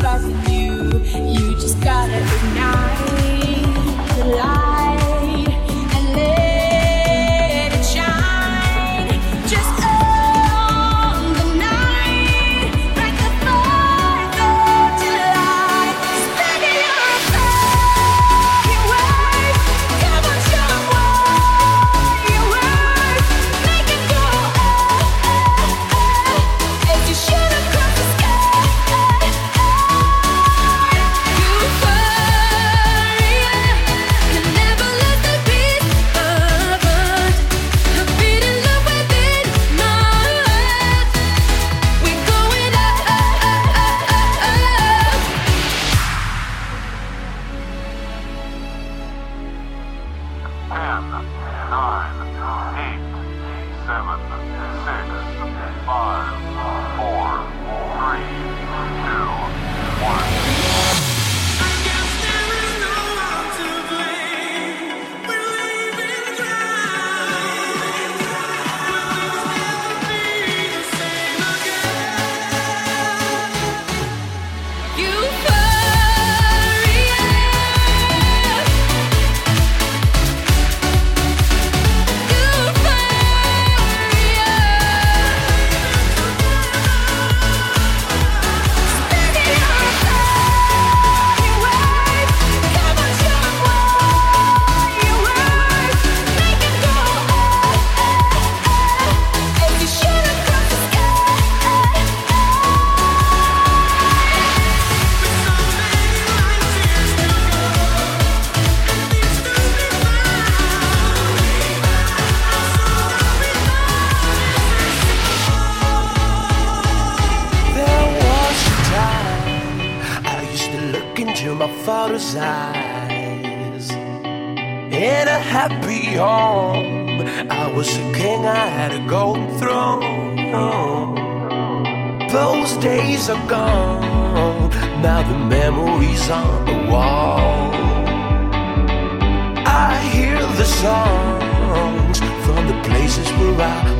You, you just gotta bye.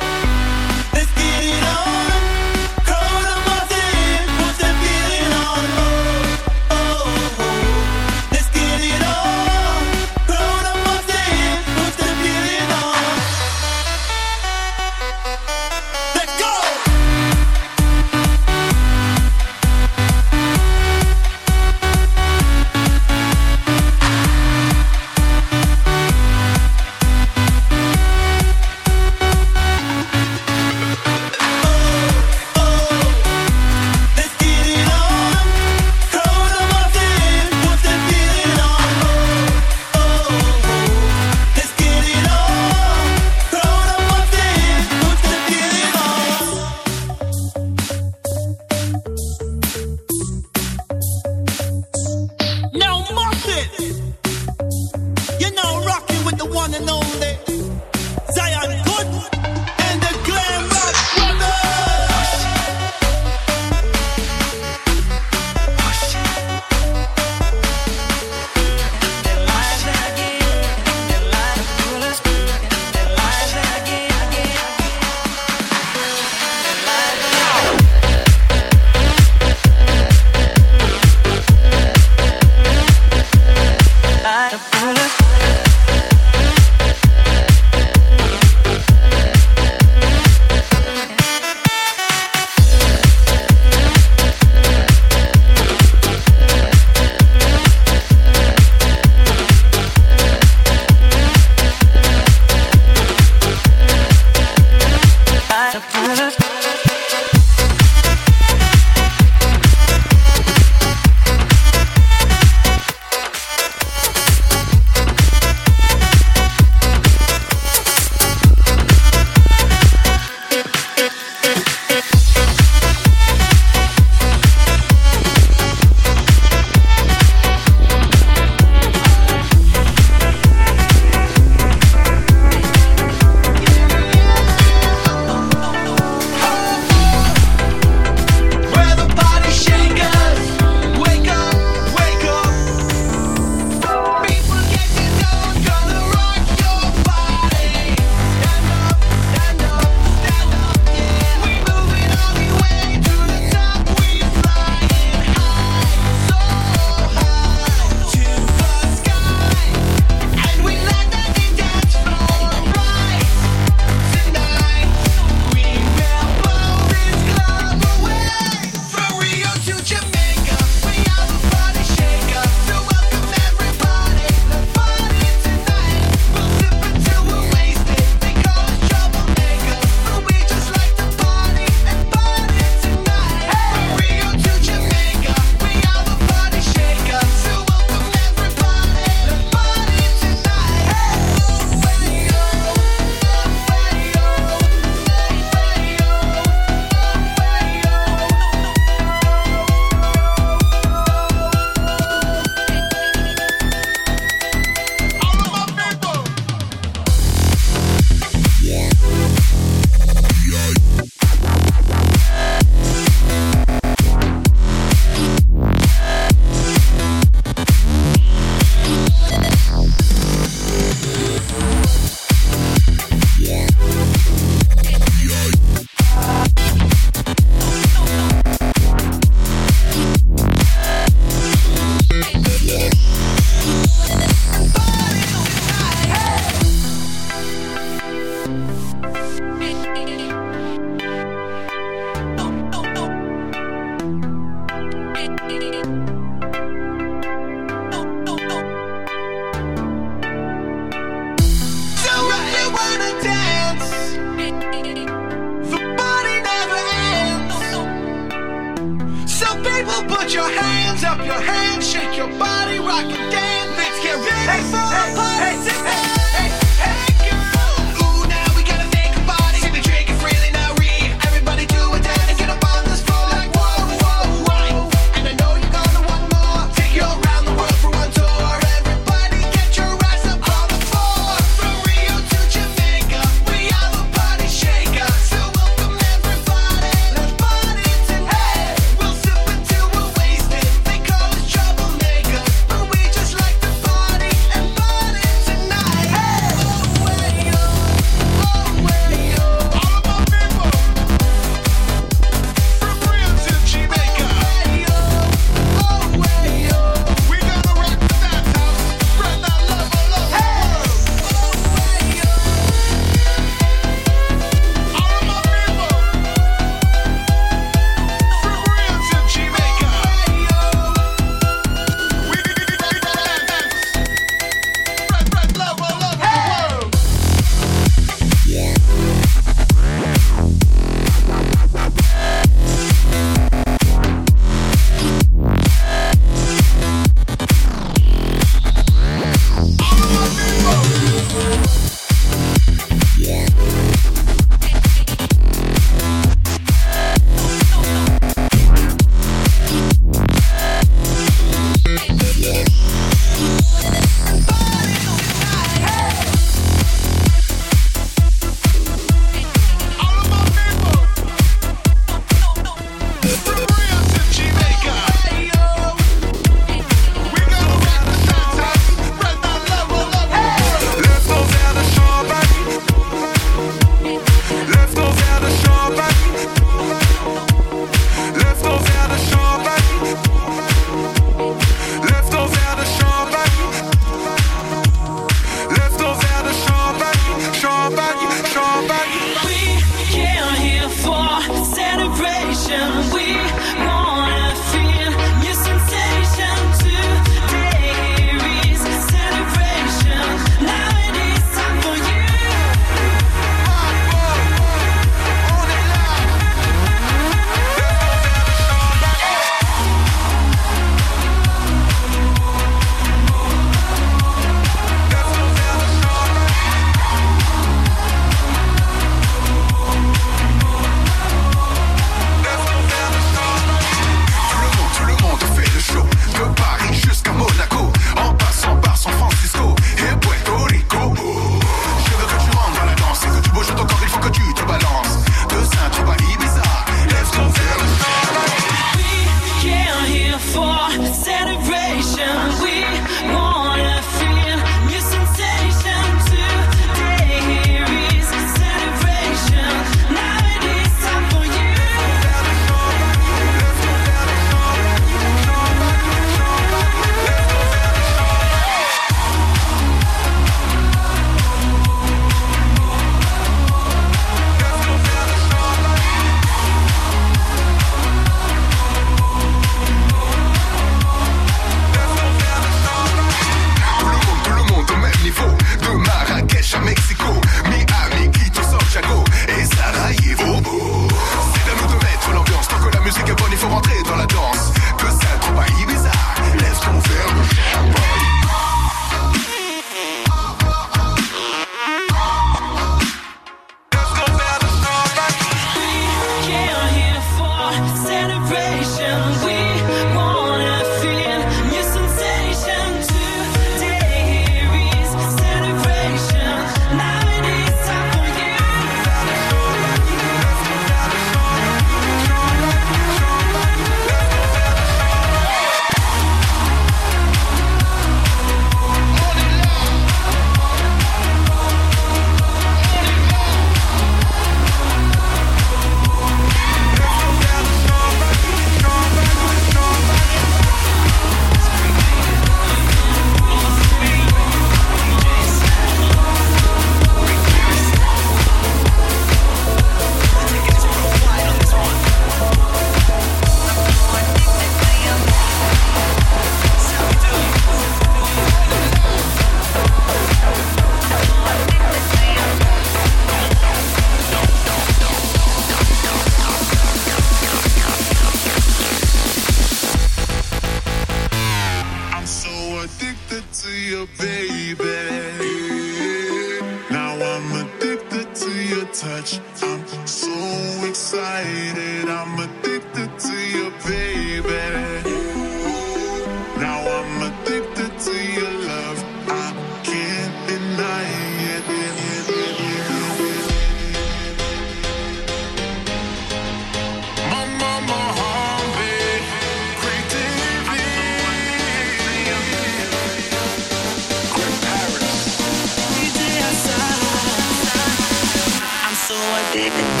So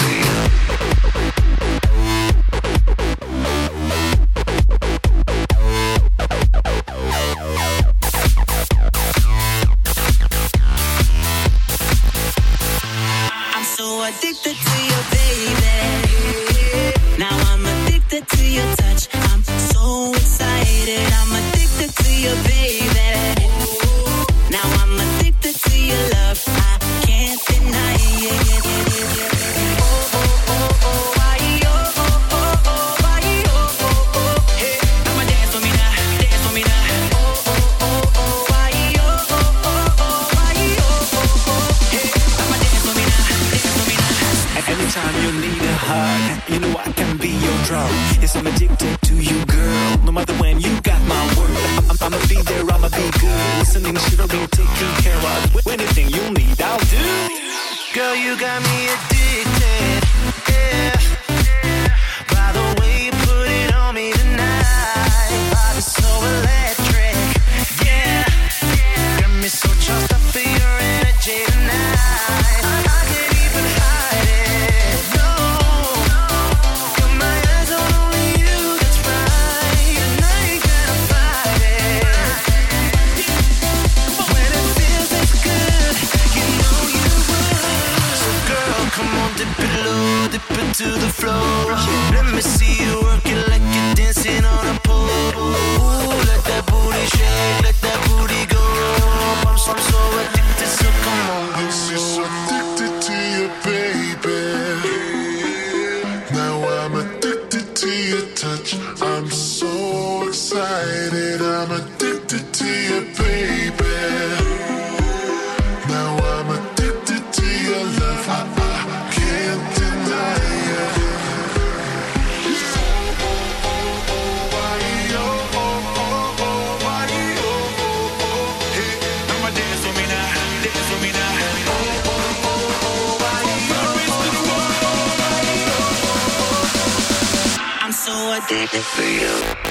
I'm so addicted to you.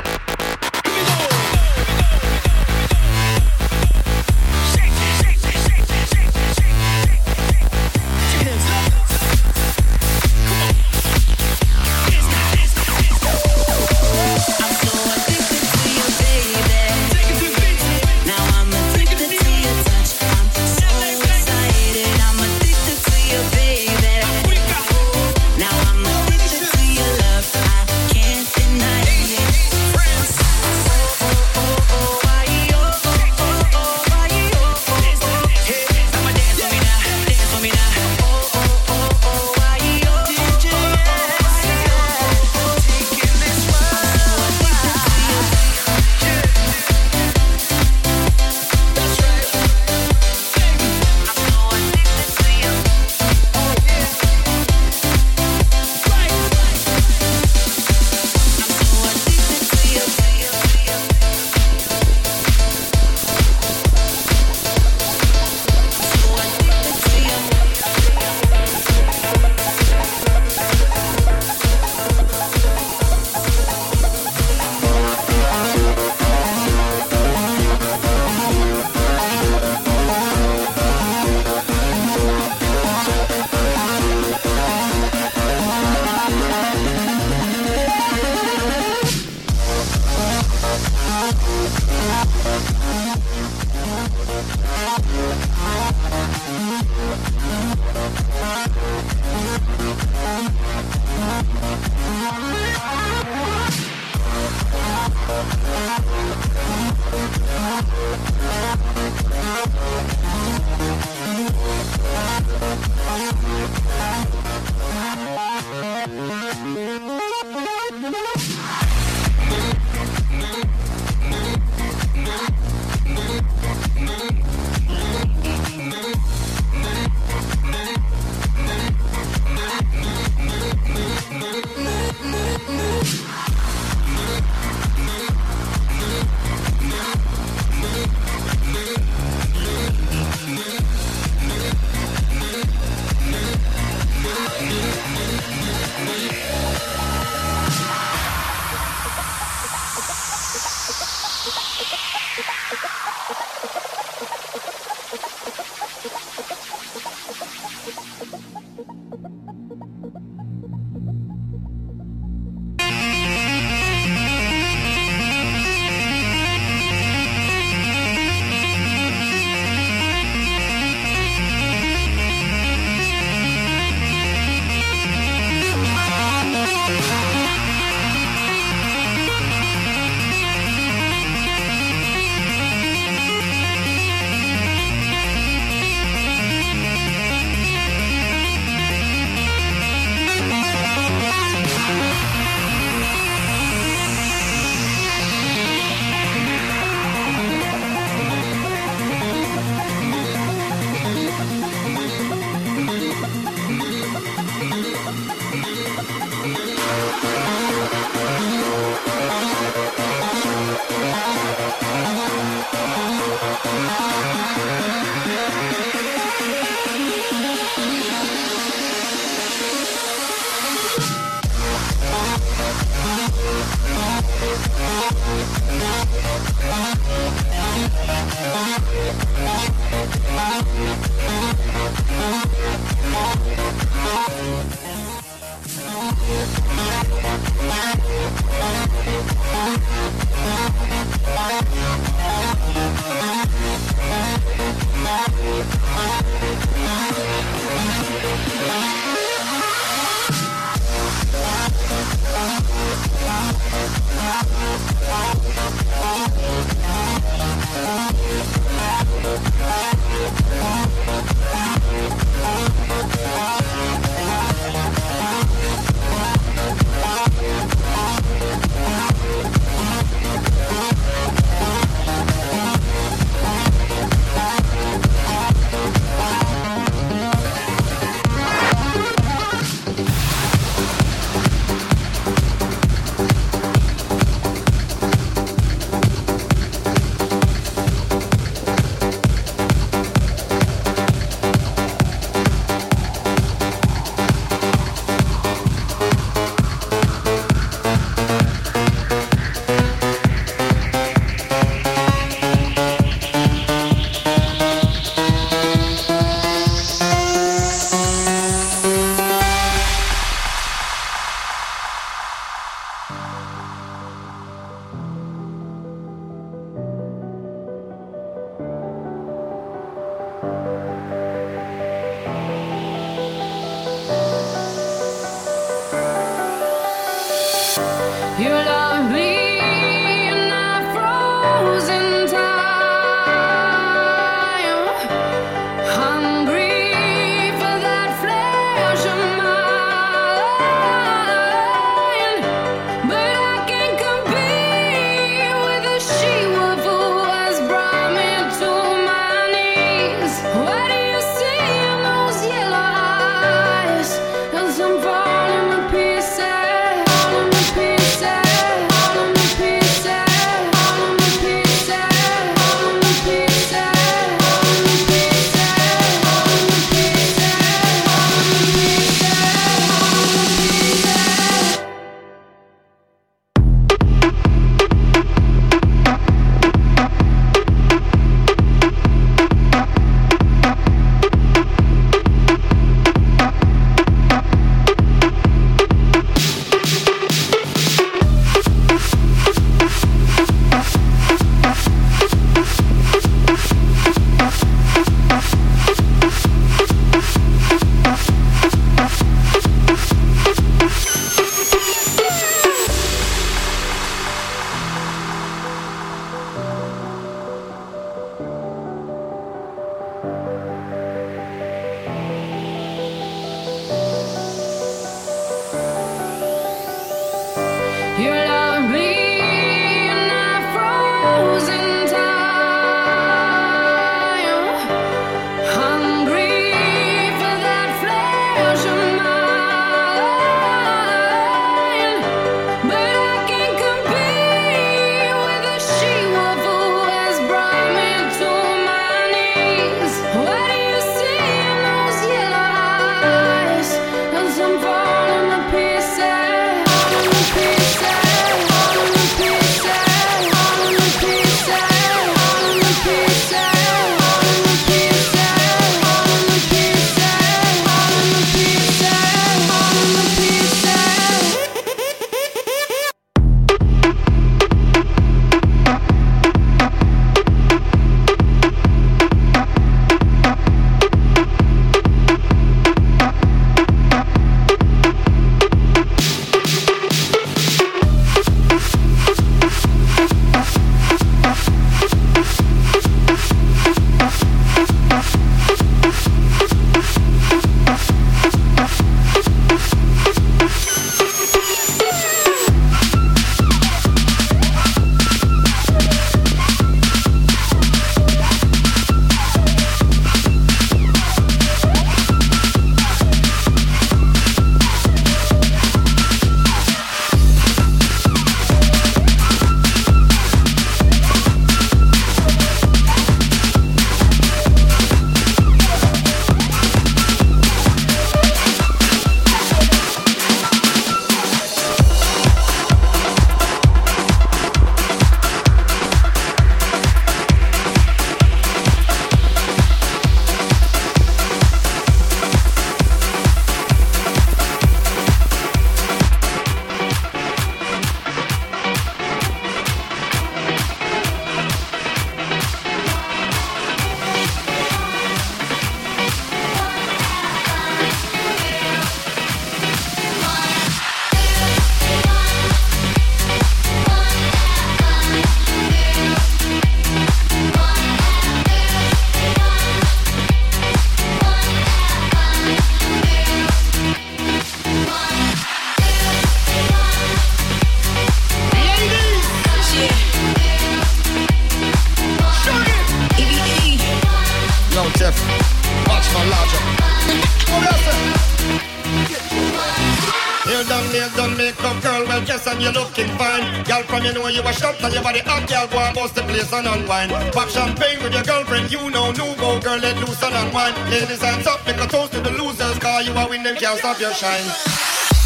Done done makeup, girl. Well, yes, and you're looking fine. Girl, from you know you a shot and your body hot, girl. Go and bust the place and unwind. Pop champagne with your girlfriend, you know, new go, girl. Let loose and unwind. Ladies, hands up, make a toast to the losers. Cause you a win, them can't stop your shine.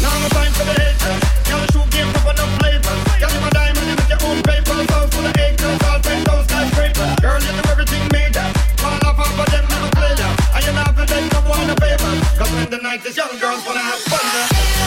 Now no time for the haters. Girl, shoot game, up enough flavors. Girl, you a diamond, you make your own paper. House full of acres, all penthouse skyscraper. Girl, you do everything major. Fall off half of them never play ya. And you're not for them, no one a paper. Cause when the night is young, girls wanna have fun. yeah.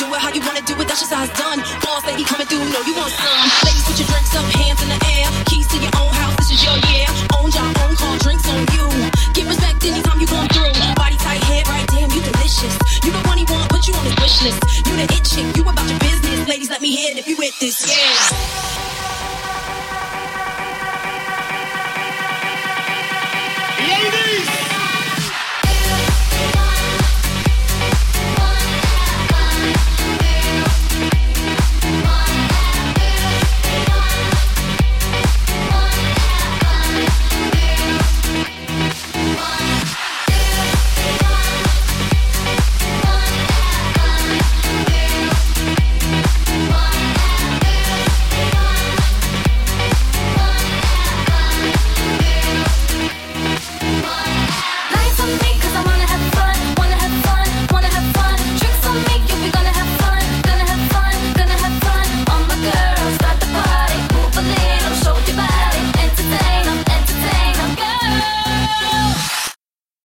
Do it how you wanna do it, that's just how it's done. Boss lady coming through, know you want some. Ladies, put your drinks up, hands in the air. Keys to your own house, this is your year. Own job, own car, drinks on you. Get respect anytime you come through. Body tight, head right, damn, you delicious. You the one he want, put you on his wish list. You the it chick, you about your business. Ladies, let me hear it if you with this, yeah.